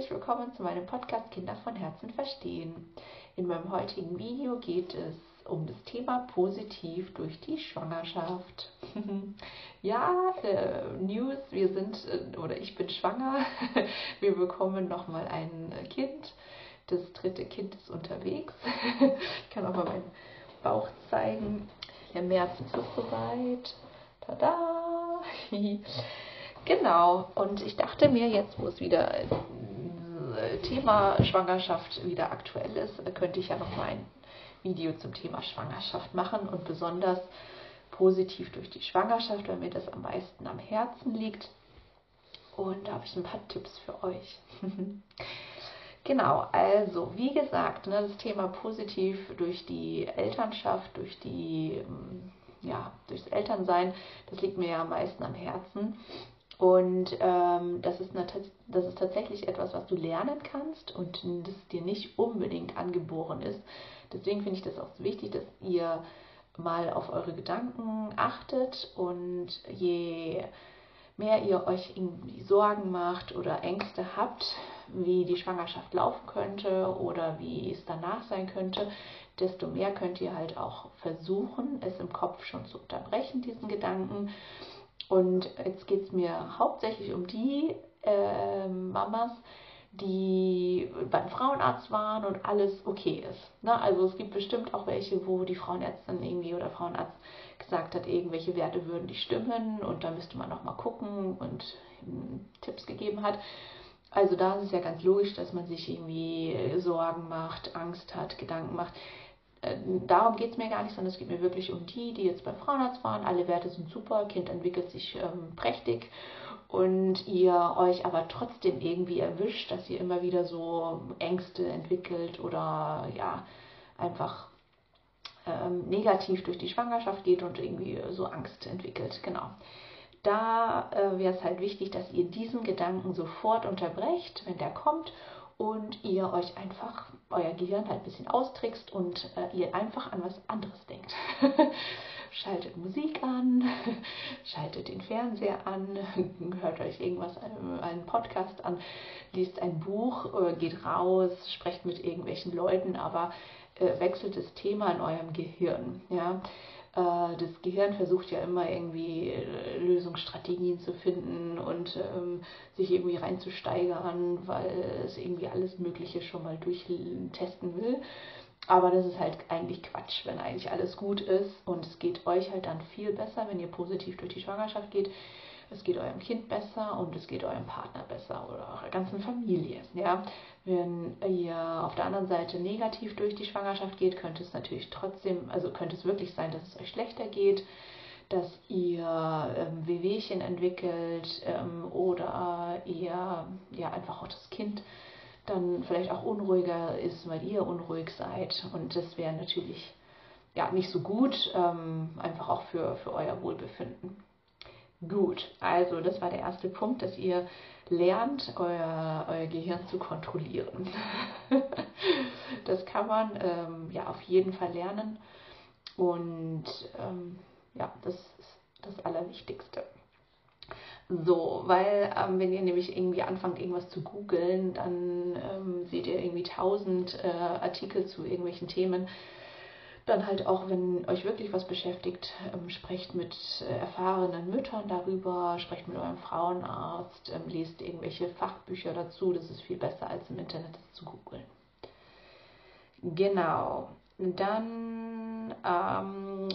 herzlich willkommen zu meinem Podcast Kinder von Herzen verstehen. In meinem heutigen Video geht es um das Thema positiv durch die Schwangerschaft. ja, äh, News, wir sind äh, oder ich bin schwanger. wir bekommen nochmal ein Kind. Das dritte Kind ist unterwegs. ich kann auch mal meinen Bauch zeigen. Im März ist es soweit. Tada! genau. Und ich dachte mir jetzt, wo es wieder Thema Schwangerschaft wieder aktuell ist, könnte ich ja noch mal ein Video zum Thema Schwangerschaft machen und besonders positiv durch die Schwangerschaft, weil mir das am meisten am Herzen liegt. Und da habe ich ein paar Tipps für euch. genau, also wie gesagt, ne, das Thema positiv durch die Elternschaft, durch die ähm, ja, durchs Elternsein, das liegt mir ja am meisten am Herzen. Und ähm, das, ist eine, das ist tatsächlich etwas, was du lernen kannst und das dir nicht unbedingt angeboren ist. Deswegen finde ich das auch so wichtig, dass ihr mal auf eure Gedanken achtet und je mehr ihr euch irgendwie Sorgen macht oder Ängste habt, wie die Schwangerschaft laufen könnte oder wie es danach sein könnte, desto mehr könnt ihr halt auch versuchen, es im Kopf schon zu unterbrechen, diesen Gedanken und jetzt geht es mir hauptsächlich um die äh, Mamas, die beim Frauenarzt waren und alles okay ist. Ne? Also es gibt bestimmt auch welche, wo die Frauenärztin irgendwie oder Frauenarzt gesagt hat, irgendwelche Werte würden nicht stimmen und da müsste man nochmal gucken und hm, Tipps gegeben hat. Also da ist es ja ganz logisch, dass man sich irgendwie Sorgen macht, Angst hat, Gedanken macht. Äh, darum geht es mir gar nicht, sondern es geht mir wirklich um die, die jetzt beim Frauenarzt waren. Alle Werte sind super, Kind entwickelt sich ähm, prächtig und ihr euch aber trotzdem irgendwie erwischt, dass ihr immer wieder so Ängste entwickelt oder ja, einfach ähm, negativ durch die Schwangerschaft geht und irgendwie so Angst entwickelt. Genau. Da äh, wäre es halt wichtig, dass ihr diesen Gedanken sofort unterbrecht, wenn der kommt und ihr euch einfach euer Gehirn halt ein bisschen austrickst und äh, ihr einfach an was anderes denkt. schaltet Musik an, schaltet den Fernseher an, hört euch irgendwas, äh, einen Podcast an, liest ein Buch, äh, geht raus, sprecht mit irgendwelchen Leuten, aber äh, wechselt das Thema in eurem Gehirn. Ja? Äh, das Gehirn versucht ja immer irgendwie äh, Lösungsstrategien zu finden und ähm, sich irgendwie reinzusteigern, weil es irgendwie alles Mögliche schon mal durchtesten will. Aber das ist halt eigentlich Quatsch, wenn eigentlich alles gut ist und es geht euch halt dann viel besser, wenn ihr positiv durch die Schwangerschaft geht. Es geht eurem Kind besser und es geht eurem Partner besser oder eurer ganzen Familie. Ja? Wenn ihr auf der anderen Seite negativ durch die Schwangerschaft geht, könnte es natürlich trotzdem, also könnte es wirklich sein, dass es euch schlechter geht, dass ihr ähm, Wehwehchen entwickelt ähm, oder ihr ja einfach auch das Kind dann vielleicht auch unruhiger ist, weil ihr unruhig seid. Und das wäre natürlich ja nicht so gut, ähm, einfach auch für, für euer Wohlbefinden. Gut, also das war der erste Punkt, dass ihr lernt, euer, euer Gehirn zu kontrollieren. das kann man ähm, ja auf jeden Fall lernen und ähm, ja, das ist das Allerwichtigste. So, weil ähm, wenn ihr nämlich irgendwie anfangt, irgendwas zu googeln, dann ähm, seht ihr irgendwie tausend äh, Artikel zu irgendwelchen Themen dann halt auch, wenn euch wirklich was beschäftigt, ähm, sprecht mit äh, erfahrenen Müttern darüber, sprecht mit eurem Frauenarzt, ähm, lest irgendwelche Fachbücher dazu. Das ist viel besser als im Internet das zu googeln. Genau. Dann ähm,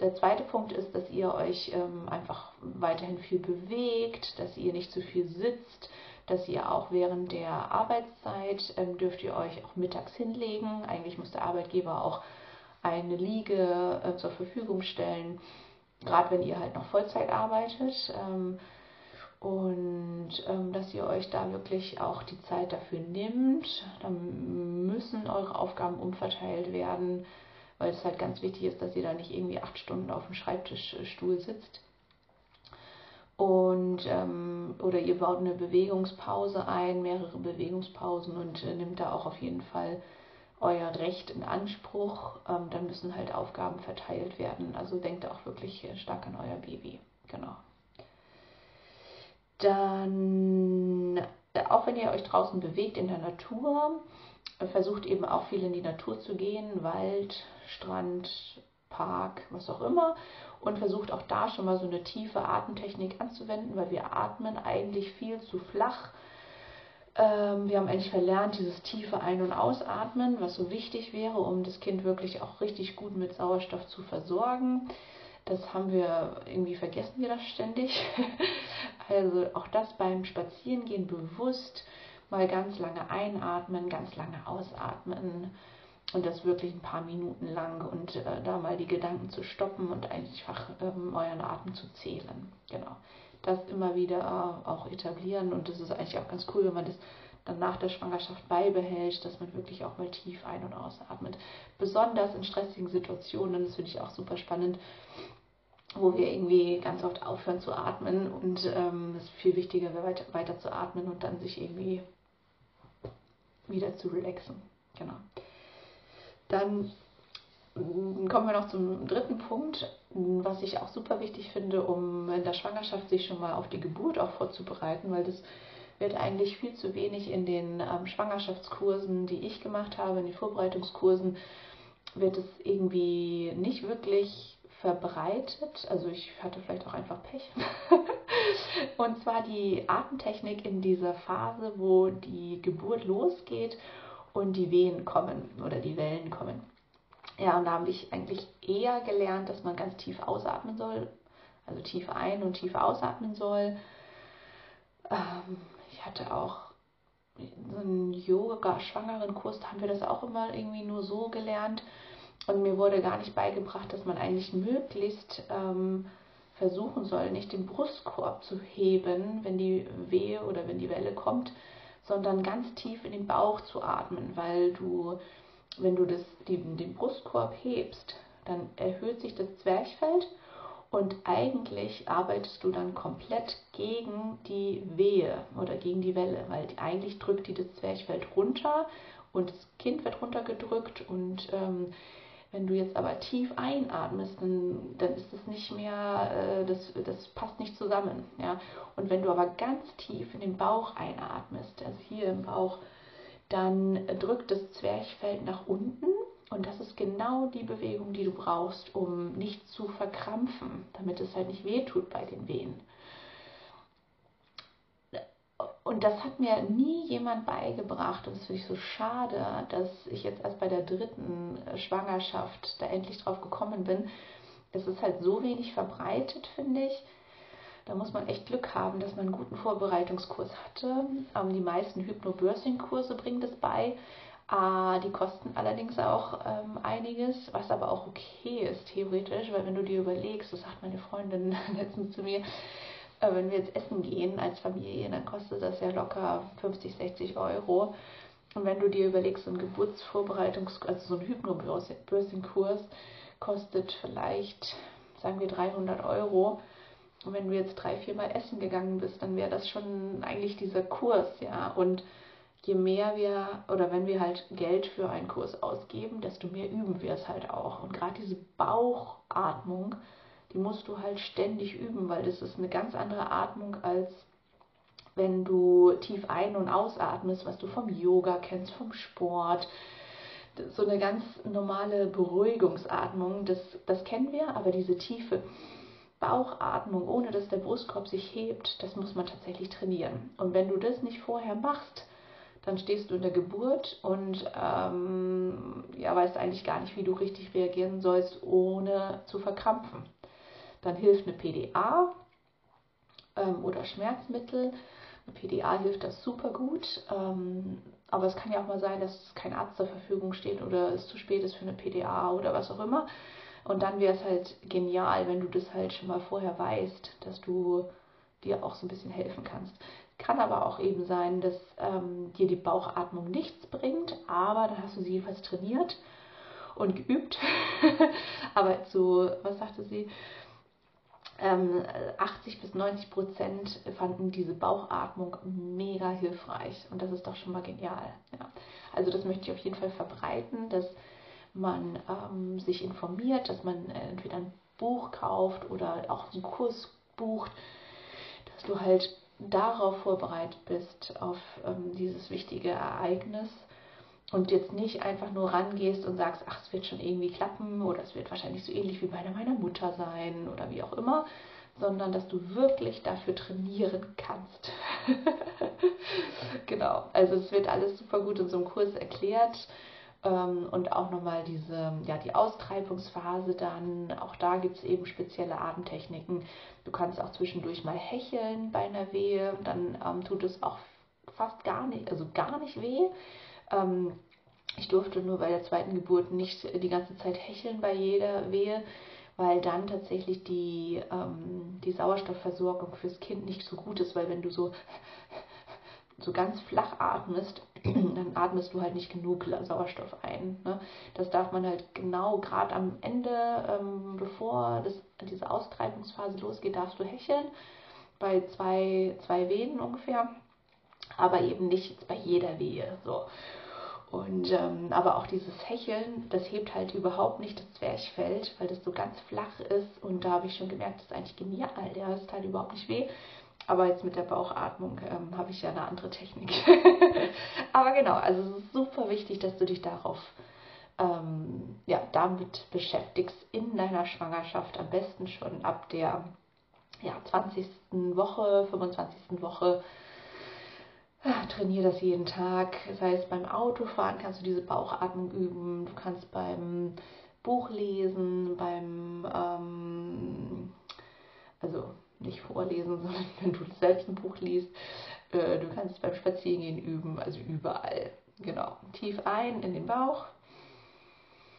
der zweite Punkt ist, dass ihr euch ähm, einfach weiterhin viel bewegt, dass ihr nicht zu viel sitzt, dass ihr auch während der Arbeitszeit ähm, dürft ihr euch auch mittags hinlegen. Eigentlich muss der Arbeitgeber auch eine Liege äh, zur Verfügung stellen, gerade wenn ihr halt noch Vollzeit arbeitet. Ähm, und ähm, dass ihr euch da wirklich auch die Zeit dafür nimmt. Dann müssen eure Aufgaben umverteilt werden, weil es halt ganz wichtig ist, dass ihr da nicht irgendwie acht Stunden auf dem Schreibtischstuhl sitzt. Und ähm, oder ihr baut eine Bewegungspause ein, mehrere Bewegungspausen und äh, nimmt da auch auf jeden Fall euer Recht in Anspruch, ähm, dann müssen halt Aufgaben verteilt werden. Also denkt auch wirklich stark an euer Baby. Genau. Dann auch wenn ihr euch draußen bewegt in der Natur, versucht eben auch viel in die Natur zu gehen, Wald, Strand, Park, was auch immer. Und versucht auch da schon mal so eine tiefe Atemtechnik anzuwenden, weil wir atmen eigentlich viel zu flach. Ähm, wir haben eigentlich verlernt, dieses tiefe Ein- und Ausatmen, was so wichtig wäre, um das Kind wirklich auch richtig gut mit Sauerstoff zu versorgen. Das haben wir irgendwie vergessen wir das ständig. also auch das beim Spazierengehen bewusst mal ganz lange einatmen, ganz lange ausatmen und das wirklich ein paar Minuten lang und äh, da mal die Gedanken zu stoppen und einfach ähm, euren Atem zu zählen. Genau. Das immer wieder äh, auch etablieren und das ist eigentlich auch ganz cool, wenn man das dann nach der Schwangerschaft beibehält, dass man wirklich auch mal tief ein- und ausatmet. Besonders in stressigen Situationen, das finde ich auch super spannend, wo wir irgendwie ganz oft aufhören zu atmen und ähm, es ist viel wichtiger, weiter, weiter zu atmen und dann sich irgendwie wieder zu relaxen. Genau. Dann kommen wir noch zum dritten Punkt, was ich auch super wichtig finde, um in der Schwangerschaft sich schon mal auf die Geburt auch vorzubereiten, weil das wird eigentlich viel zu wenig in den ähm, Schwangerschaftskursen, die ich gemacht habe, in den Vorbereitungskursen, wird es irgendwie nicht wirklich verbreitet. Also ich hatte vielleicht auch einfach Pech. und zwar die Atemtechnik in dieser Phase, wo die Geburt losgeht und die Wehen kommen oder die Wellen kommen. Ja, und da habe ich eigentlich eher gelernt, dass man ganz tief ausatmen soll, also tief ein- und tief ausatmen soll. Ähm, ich hatte auch so einen Yoga-Schwangeren-Kurs, da haben wir das auch immer irgendwie nur so gelernt. Und mir wurde gar nicht beigebracht, dass man eigentlich möglichst ähm, versuchen soll, nicht den Brustkorb zu heben, wenn die Wehe oder wenn die Welle kommt, sondern ganz tief in den Bauch zu atmen, weil du, wenn du das, den, den Brustkorb hebst, dann erhöht sich das Zwerchfell und eigentlich arbeitest du dann komplett gegen die Wehe oder gegen die Welle, weil eigentlich drückt die das Zwerchfell runter und das Kind wird runtergedrückt und ähm, wenn du jetzt aber tief einatmest, dann, dann ist es nicht mehr, äh, das, das passt nicht zusammen. Ja? Und wenn du aber ganz tief in den Bauch einatmest, also hier im Bauch, dann drückt das Zwerchfell nach unten und das ist genau die Bewegung, die du brauchst, um nicht zu verkrampfen, damit es halt nicht wehtut bei den Wehen. Und das hat mir nie jemand beigebracht. Und das finde ich so schade, dass ich jetzt erst bei der dritten Schwangerschaft da endlich drauf gekommen bin. Es ist halt so wenig verbreitet, finde ich. Da muss man echt Glück haben, dass man einen guten Vorbereitungskurs hatte. Ähm, die meisten Hypnobirthing-Kurse bringen das bei. Ah, die kosten allerdings auch ähm, einiges, was aber auch okay ist, theoretisch, weil wenn du dir überlegst, das sagt meine Freundin letztens zu mir, äh, wenn wir jetzt essen gehen als Familie, dann kostet das ja locker 50, 60 Euro. Und wenn du dir überlegst, so ein Geburtsvorbereitungs-, also so ein Hypnobirthing-Kurs kostet vielleicht, sagen wir, 300 Euro. Und wenn du jetzt drei, viermal essen gegangen bist, dann wäre das schon eigentlich dieser Kurs, ja. Und je mehr wir, oder wenn wir halt Geld für einen Kurs ausgeben, desto mehr üben wir es halt auch. Und gerade diese Bauchatmung, die musst du halt ständig üben, weil das ist eine ganz andere Atmung als wenn du tief ein- und ausatmest, was du vom Yoga kennst, vom Sport. So eine ganz normale Beruhigungsatmung, das, das kennen wir, aber diese tiefe Bauchatmung, ohne dass der Brustkorb sich hebt, das muss man tatsächlich trainieren. Und wenn du das nicht vorher machst, dann stehst du in der Geburt und ähm, ja, weißt eigentlich gar nicht, wie du richtig reagieren sollst, ohne zu verkrampfen. Dann hilft eine PDA ähm, oder Schmerzmittel. Eine PDA hilft das super gut. Ähm, aber es kann ja auch mal sein, dass kein Arzt zur Verfügung steht oder es zu spät ist für eine PDA oder was auch immer. Und dann wäre es halt genial, wenn du das halt schon mal vorher weißt, dass du dir auch so ein bisschen helfen kannst. Kann aber auch eben sein, dass ähm, dir die Bauchatmung nichts bringt, aber dann hast du sie jedenfalls trainiert und geübt. aber zu, was sagte sie, 80 ähm, bis 90 Prozent fanden diese Bauchatmung mega hilfreich und das ist doch schon mal genial. Ja. Also das möchte ich auf jeden Fall verbreiten, dass man ähm, sich informiert, dass man entweder ein Buch kauft oder auch einen Kurs bucht, dass du halt darauf vorbereitet bist, auf ähm, dieses wichtige Ereignis und jetzt nicht einfach nur rangehst und sagst, ach, es wird schon irgendwie klappen oder es wird wahrscheinlich so ähnlich wie bei meiner Mutter sein oder wie auch immer, sondern dass du wirklich dafür trainieren kannst. genau, also es wird alles super gut in so einem Kurs erklärt und auch nochmal diese, ja, die Austreibungsphase dann, auch da gibt es eben spezielle Atemtechniken. Du kannst auch zwischendurch mal hecheln bei einer Wehe, dann ähm, tut es auch fast gar nicht, also gar nicht weh. Ähm, ich durfte nur bei der zweiten Geburt nicht die ganze Zeit hecheln bei jeder Wehe, weil dann tatsächlich die, ähm, die Sauerstoffversorgung fürs Kind nicht so gut ist, weil wenn du so, so ganz flach atmest, dann atmest du halt nicht genug Sauerstoff ein. Ne? Das darf man halt genau gerade am Ende, ähm, bevor das, diese Austreibungsphase losgeht, darfst du hecheln, bei zwei, zwei Wehen ungefähr, aber eben nicht bei jeder Wehe. So. Und ähm, aber auch dieses Hecheln, das hebt halt überhaupt nicht das Zwerchfell, weil das so ganz flach ist. Und da habe ich schon gemerkt, das ist eigentlich genial. Ja, das tat überhaupt nicht weh. Aber jetzt mit der Bauchatmung ähm, habe ich ja eine andere Technik. aber genau, also es ist super wichtig, dass du dich darauf ähm, ja, damit beschäftigst in deiner Schwangerschaft. Am besten schon ab der ja, 20. Woche, 25. Woche trainiere das jeden Tag. Sei es beim Autofahren kannst du diese Bauchatmung üben. Du kannst beim Buchlesen, beim, ähm, also nicht vorlesen, sondern wenn du selbst ein Buch liest. Äh, du kannst beim Spazierengehen üben, also überall. Genau. Tief ein in den Bauch,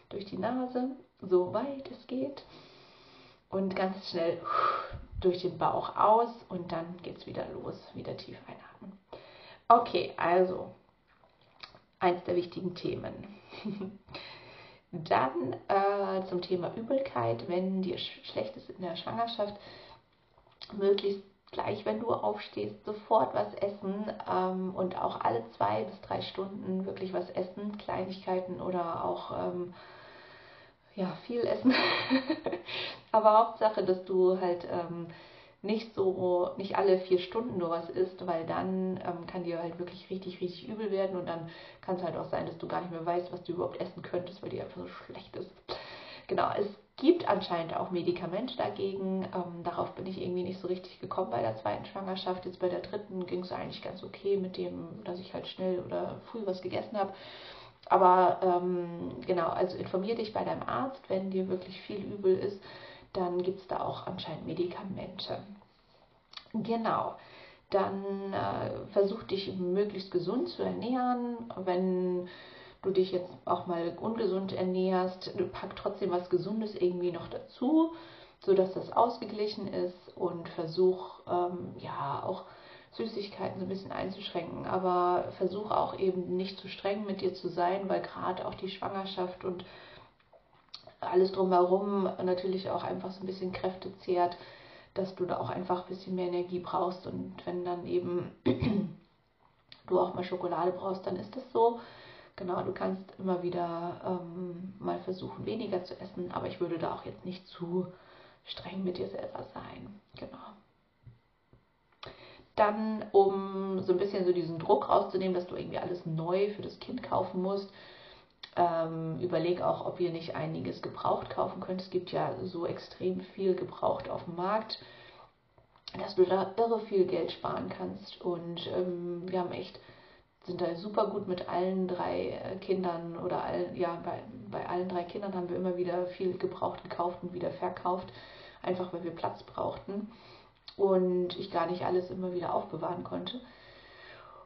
durch die Nase, so weit es geht. Und ganz schnell durch den Bauch aus und dann geht es wieder los. Wieder tief einatmen. Okay, also eins der wichtigen Themen. Dann äh, zum Thema Übelkeit, wenn dir schlecht ist in der Schwangerschaft, möglichst gleich, wenn du aufstehst, sofort was essen ähm, und auch alle zwei bis drei Stunden wirklich was essen, Kleinigkeiten oder auch ähm, ja, viel essen. Aber Hauptsache, dass du halt ähm, nicht so, nicht alle vier Stunden nur was isst, weil dann ähm, kann dir halt wirklich richtig, richtig übel werden und dann kann es halt auch sein, dass du gar nicht mehr weißt, was du überhaupt essen könntest, weil dir einfach so schlecht ist. Genau, es gibt anscheinend auch Medikamente dagegen. Ähm, darauf bin ich irgendwie nicht so richtig gekommen bei der zweiten Schwangerschaft. Jetzt bei der dritten ging es eigentlich ganz okay mit dem, dass ich halt schnell oder früh was gegessen habe. Aber ähm, genau, also informier dich bei deinem Arzt, wenn dir wirklich viel übel ist dann gibt es da auch anscheinend Medikamente. Genau. Dann äh, versuch dich möglichst gesund zu ernähren. Wenn du dich jetzt auch mal ungesund ernährst, pack trotzdem was Gesundes irgendwie noch dazu, sodass das ausgeglichen ist und versuch ähm, ja auch Süßigkeiten so ein bisschen einzuschränken, aber versuch auch eben nicht zu streng mit dir zu sein, weil gerade auch die Schwangerschaft und alles drumherum natürlich auch einfach so ein bisschen Kräfte zehrt, dass du da auch einfach ein bisschen mehr Energie brauchst. Und wenn dann eben du auch mal Schokolade brauchst, dann ist das so. Genau, du kannst immer wieder ähm, mal versuchen, weniger zu essen, aber ich würde da auch jetzt nicht zu streng mit dir selber sein. Genau. Dann, um so ein bisschen so diesen Druck rauszunehmen, dass du irgendwie alles neu für das Kind kaufen musst, ähm, überleg auch, ob ihr nicht einiges gebraucht kaufen könnt. Es gibt ja so extrem viel gebraucht auf dem Markt, dass du da irre viel Geld sparen kannst. Und ähm, wir haben echt, sind da super gut mit allen drei äh, Kindern oder allen, ja, bei, bei allen drei Kindern haben wir immer wieder viel gebraucht gekauft und wieder verkauft, einfach weil wir Platz brauchten und ich gar nicht alles immer wieder aufbewahren konnte.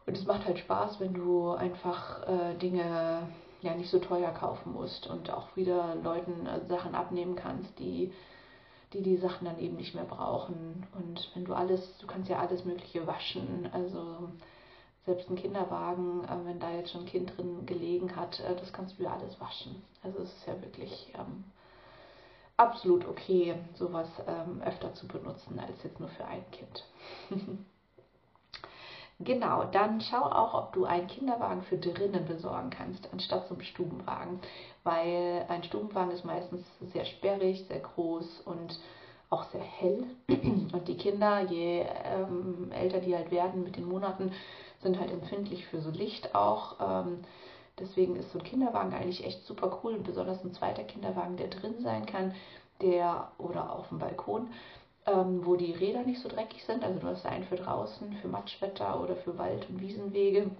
Und es macht halt Spaß, wenn du einfach äh, Dinge ja nicht so teuer kaufen musst und auch wieder Leuten äh, Sachen abnehmen kannst, die, die die Sachen dann eben nicht mehr brauchen. Und wenn du alles, du kannst ja alles Mögliche waschen, also selbst ein Kinderwagen, äh, wenn da jetzt schon ein Kind drin gelegen hat, äh, das kannst du ja alles waschen. Also es ist ja wirklich ähm, absolut okay, sowas ähm, öfter zu benutzen als jetzt nur für ein Kind. Genau, dann schau auch, ob du einen Kinderwagen für drinnen besorgen kannst, anstatt zum Stubenwagen. Weil ein Stubenwagen ist meistens sehr sperrig, sehr groß und auch sehr hell. Und die Kinder, je ähm, älter die halt werden mit den Monaten, sind halt empfindlich für so Licht auch. Ähm, deswegen ist so ein Kinderwagen eigentlich echt super cool, besonders ein zweiter Kinderwagen, der drin sein kann, der oder auf dem Balkon, ähm, wo die Räder nicht so dreckig sind. Also du hast einen für draußen, für Matschwetter oder für Wald- und Wiesenwege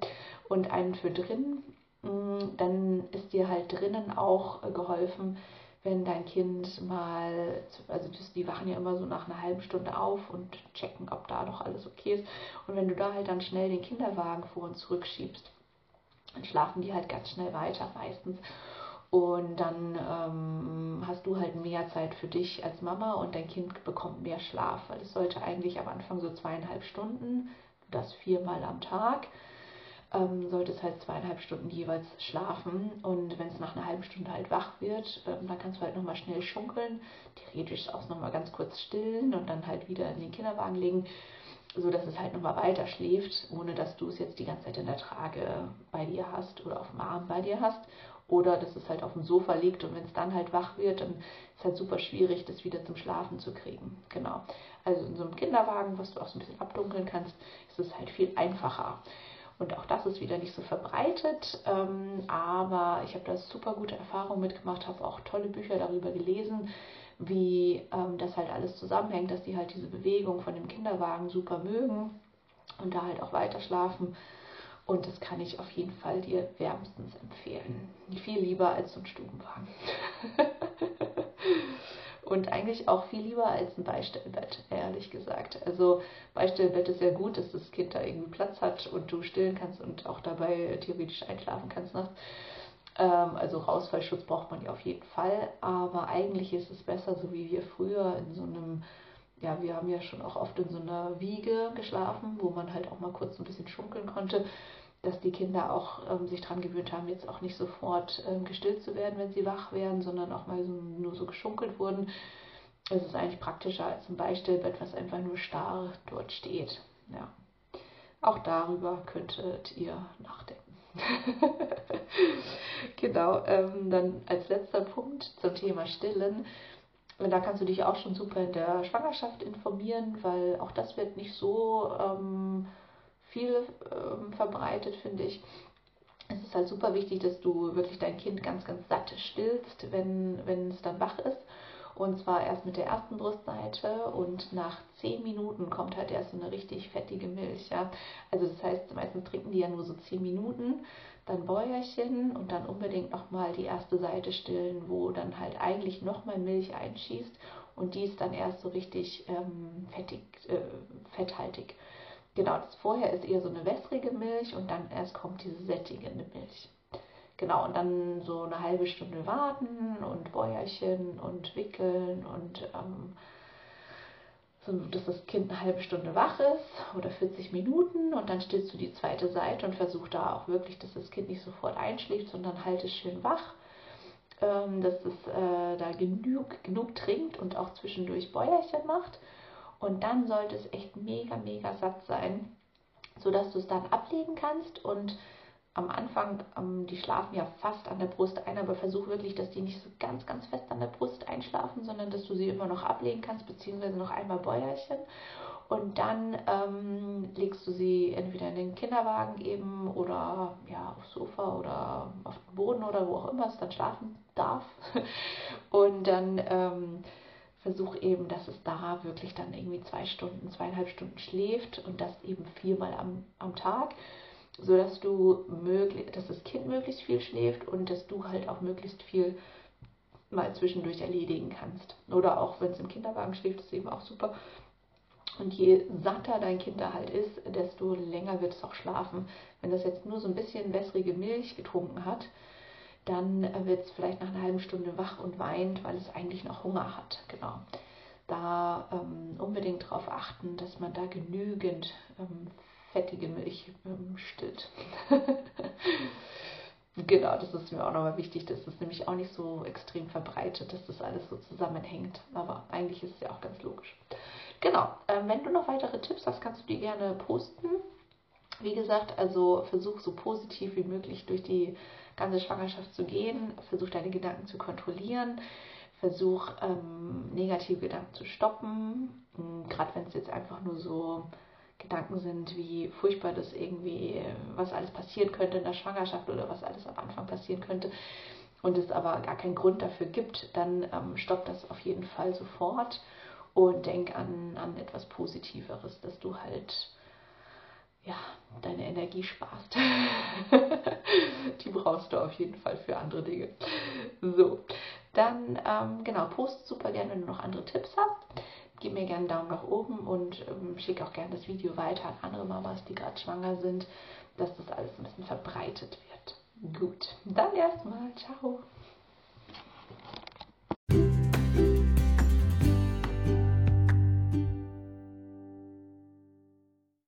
und einen für drin. Mm, dann ist dir halt drinnen auch äh, geholfen, wenn dein Kind mal, also die wachen ja immer so nach einer halben Stunde auf und checken, ob da noch alles okay ist. Und wenn du da halt dann schnell den Kinderwagen vor und zurück schiebst, dann schlafen die halt ganz schnell weiter meistens. Und dann ähm, hast du halt mehr Zeit für dich als Mama und dein Kind bekommt mehr Schlaf, weil es sollte eigentlich am Anfang so zweieinhalb Stunden, das viermal am Tag, ähm, solltest halt zweieinhalb Stunden jeweils schlafen. Und wenn es nach einer halben Stunde halt wach wird, ähm, dann kannst du halt nochmal schnell schunkeln, theoretisch auch nochmal ganz kurz stillen und dann halt wieder in den Kinderwagen legen, so dass es halt nochmal weiter schläft, ohne dass du es jetzt die ganze Zeit in der Trage bei dir hast oder auf dem Arm bei dir hast oder dass es halt auf dem Sofa liegt und wenn es dann halt wach wird, dann ist es halt super schwierig, das wieder zum Schlafen zu kriegen. Genau. Also in so einem Kinderwagen, was du auch so ein bisschen abdunkeln kannst, ist es halt viel einfacher. Und auch das ist wieder nicht so verbreitet, ähm, aber ich habe da super gute Erfahrungen mitgemacht, habe auch tolle Bücher darüber gelesen, wie ähm, das halt alles zusammenhängt, dass die halt diese Bewegung von dem Kinderwagen super mögen und da halt auch weiter schlafen. Und das kann ich auf jeden Fall dir wärmstens empfehlen. Viel lieber als so ein Stubenwagen. und eigentlich auch viel lieber als ein Beistellbett, ehrlich gesagt. Also Beistellbett ist ja gut, dass das Kind da irgendwie Platz hat und du stillen kannst und auch dabei theoretisch einschlafen kannst nachts. Ähm, also Rausfallschutz braucht man ja auf jeden Fall, aber eigentlich ist es besser, so wie wir früher in so einem ja, wir haben ja schon auch oft in so einer Wiege geschlafen, wo man halt auch mal kurz ein bisschen schunkeln konnte, dass die Kinder auch ähm, sich daran gewöhnt haben, jetzt auch nicht sofort ähm, gestillt zu werden, wenn sie wach werden, sondern auch mal so, nur so geschunkelt wurden. Es ist eigentlich praktischer als ein Beistellbett, was einfach nur starr dort steht. Ja. Auch darüber könntet ihr nachdenken. genau, ähm, dann als letzter Punkt zum Thema Stillen da kannst du dich auch schon super in der Schwangerschaft informieren, weil auch das wird nicht so ähm, viel ähm, verbreitet, finde ich. Es ist halt super wichtig, dass du wirklich dein Kind ganz, ganz satt stillst, wenn, wenn es dann wach ist. Und zwar erst mit der ersten Brustseite und nach zehn Minuten kommt halt erst so eine richtig fettige Milch. Ja? Also das heißt, meistens trinken die ja nur so zehn Minuten dann Bäuerchen und dann unbedingt nochmal die erste Seite stillen, wo dann halt eigentlich nochmal Milch einschießt und die ist dann erst so richtig ähm, fettig, äh, fetthaltig. Genau, das vorher ist eher so eine wässrige Milch und dann erst kommt diese sättigende Milch. Genau, und dann so eine halbe Stunde warten und Bäuerchen und wickeln und ähm, so, dass das Kind eine halbe Stunde wach ist oder 40 Minuten und dann stillst du die zweite Seite und versuch da auch wirklich, dass das Kind nicht sofort einschläft, sondern halt es schön wach, ähm, dass es äh, da genug, genug trinkt und auch zwischendurch Bäuerchen macht. Und dann sollte es echt mega, mega satt sein, sodass du es dann ablegen kannst und am Anfang, ähm, die schlafen ja fast an der Brust ein, aber versuch wirklich, dass die nicht so ganz, ganz fest an der Brust einschlafen, sondern dass du sie immer noch ablegen kannst, beziehungsweise noch einmal Bäuerchen. Und dann ähm, legst du sie entweder in den Kinderwagen eben oder ja, aufs Sofa oder auf den Boden oder wo auch immer es dann schlafen darf. Und dann ähm, versuch eben, dass es da wirklich dann irgendwie zwei Stunden, zweieinhalb Stunden schläft und das eben viermal am, am Tag so dass du möglich, dass das Kind möglichst viel schläft und dass du halt auch möglichst viel mal zwischendurch erledigen kannst. Oder auch wenn es im Kinderwagen schläft, ist eben auch super. Und je satter dein Kind da halt ist, desto länger wird es auch schlafen. Wenn das jetzt nur so ein bisschen wässrige Milch getrunken hat, dann wird es vielleicht nach einer halben Stunde wach und weint, weil es eigentlich noch Hunger hat. Genau. Da ähm, unbedingt darauf achten, dass man da genügend ähm, fettige Milch ähm, stillt. genau, das ist mir auch nochmal wichtig. Das ist nämlich auch nicht so extrem verbreitet, dass das alles so zusammenhängt. Aber eigentlich ist es ja auch ganz logisch. Genau, ähm, wenn du noch weitere Tipps hast, kannst du die gerne posten. Wie gesagt, also versuch so positiv wie möglich durch die ganze Schwangerschaft zu gehen. Versuch deine Gedanken zu kontrollieren versuch ähm, negative Gedanken zu stoppen. Hm, Gerade wenn es jetzt einfach nur so Gedanken sind, wie furchtbar das irgendwie, was alles passieren könnte in der Schwangerschaft oder was alles am Anfang passieren könnte und es aber gar keinen Grund dafür gibt, dann ähm, stopp das auf jeden Fall sofort und denk an, an etwas Positiveres, dass du halt ja, deine Energie sparst. Die brauchst du auf jeden Fall für andere Dinge. So, dann ähm, genau, post super gerne, wenn du noch andere Tipps hast. Gib mir gerne einen Daumen nach oben und ähm, schick auch gerne das Video weiter an andere Mamas, die gerade schwanger sind, dass das alles ein bisschen verbreitet wird. Gut, dann erstmal. Ciao.